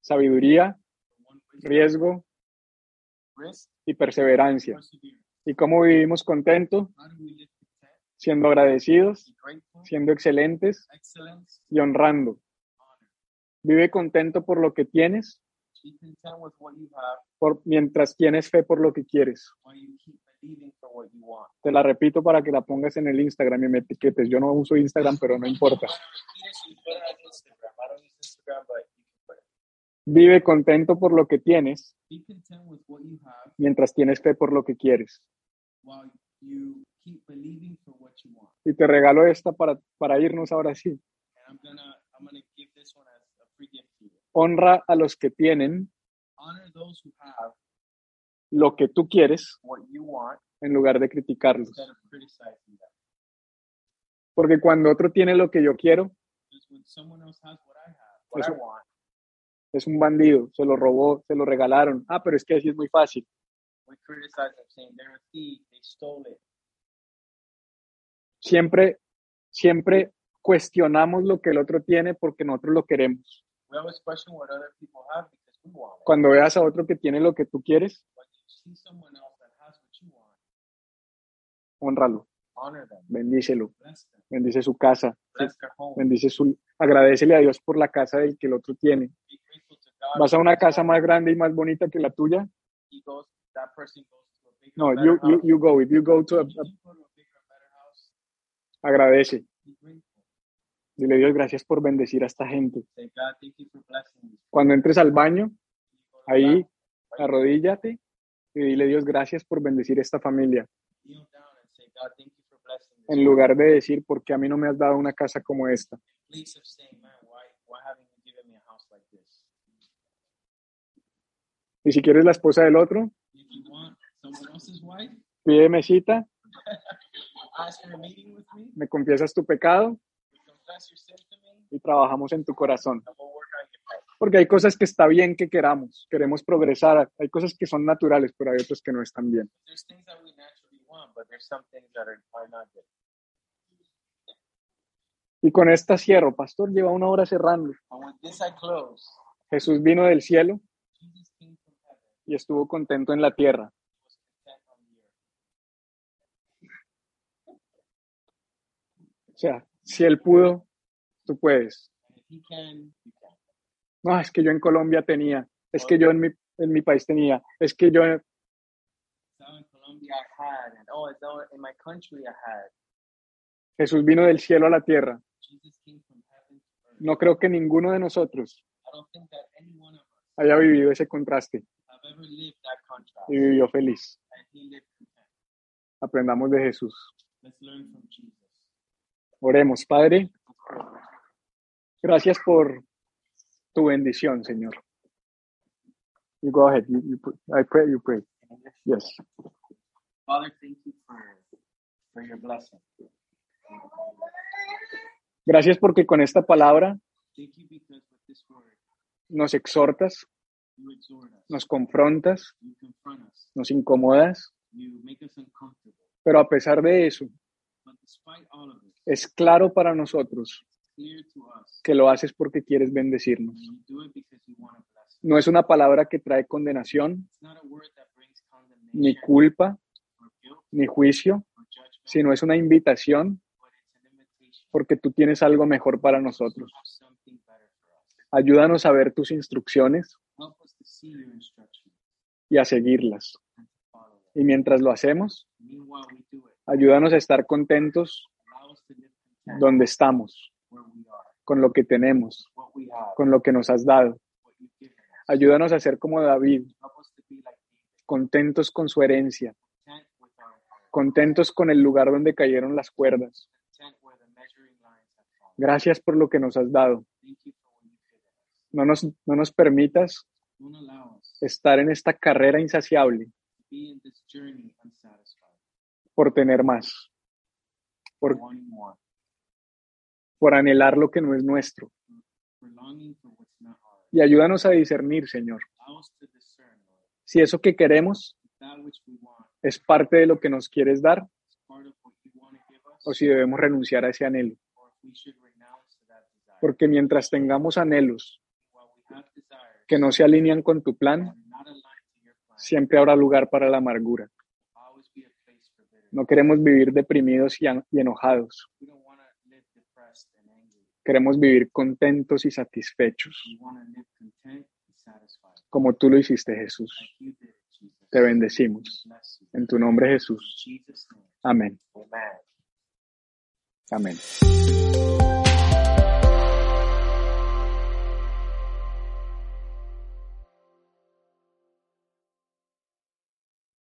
Sabiduría, riesgo y perseverancia. ¿Y cómo vivimos contentos? How do we live content? Siendo agradecidos, siendo excelentes y honrando. Vive contento por lo que tienes, Por, mientras tienes fe por lo que quieres. while you keep believing for what you want. Te la repito para que la pongas en el Instagram y me etiquetes. Yo no uso Instagram, pero no importa. Vive contento por lo que tienes, mientras tienes fe por lo que quieres. Y te regalo esta para, para irnos ahora sí. Honra a los que tienen lo que tú quieres en lugar de criticarlos. Porque cuando otro tiene lo que yo quiero, Eso- want. Es un bandido, se lo robó, se lo regalaron. Ah, pero es que así es muy fácil. Siempre, siempre cuestionamos lo que el otro tiene porque nosotros lo queremos. We always question what other people have because we want it. Cuando veas a otro que tiene lo que tú quieres, When you see someone else that has what you want, honralo, bendícelo, bendice su casa, bless their home, bendice su, agradecele a Dios por la casa del que el otro tiene. Vas a una casa más grande y más bonita que la tuya. No, you, you, you go. If you go to a- a bigger, better house, agradece. Dile Dios, gracias por bendecir a esta gente. Cuando entres al baño, ahí, arrodíllate y dile Dios, gracias por bendecir esta familia. En lugar de decir, ¿por qué a mí no me has dado una casa como esta? a? Y si quieres la esposa del otro, pídeme cita, a me confiesas tu pecado y trabajamos en tu corazón. Porque hay cosas que está bien que queramos, queremos progresar, hay cosas que son naturales, pero hay otras que no están bien. Y con esta cierro, pastor, lleva una hora cerrando. Jesús vino del cielo y estuvo contento en la tierra. O sea, si él pudo, tú puedes. No, es que yo en Colombia tenía, es que yo en mi, en mi país tenía, es que yo... Oh. Jesús vino del cielo a la tierra. No creo que ninguno de nosotros haya vivido ese contraste y vivió feliz. Aprendamos de Jesús. Let's learn from Jesus. Oremos, Padre. Gracias por tu bendición, Señor. You go ahead. You, you pray. I pray, you pray. Yes. Father, thank you for, for your blessing. Gracias porque con esta palabra Thank you because with this word, nos exhortas, you exhort us, nos confrontas, you confront us, nos incomodas, you make us uncomfortable. pero a pesar de eso, es claro para nosotros que lo haces porque quieres bendecirnos. No es una palabra que trae condenación, ni culpa, ni juicio, sino es una invitación porque tú tienes algo mejor para nosotros. Ayúdanos a ver tus instrucciones y a seguirlas. Y mientras lo hacemos, Ayúdanos a estar contentos donde estamos, con lo que tenemos, con lo que nos has dado. Ayúdanos a ser como David, contentos con su herencia, contentos con el lugar donde cayeron las cuerdas. Gracias por lo que nos has dado. No nos, no nos permitas estar en esta carrera insaciable to be in this journey unsatisfied, por tener más, por, por anhelar lo que no es nuestro. Y ayúdanos a discernir, Señor, si eso que queremos es parte de lo que nos quieres dar o si debemos renunciar a ese anhelo. Porque mientras tengamos anhelos que no se alinean con tu plan, siempre habrá lugar para la amargura. there'll always be a place for bitterness. No queremos vivir deprimidos y, enojados. Queremos vivir contentos y satisfechos, como tú lo hiciste, Jesús. Te bendecimos. En tu nombre, Jesús. Amén. Amén.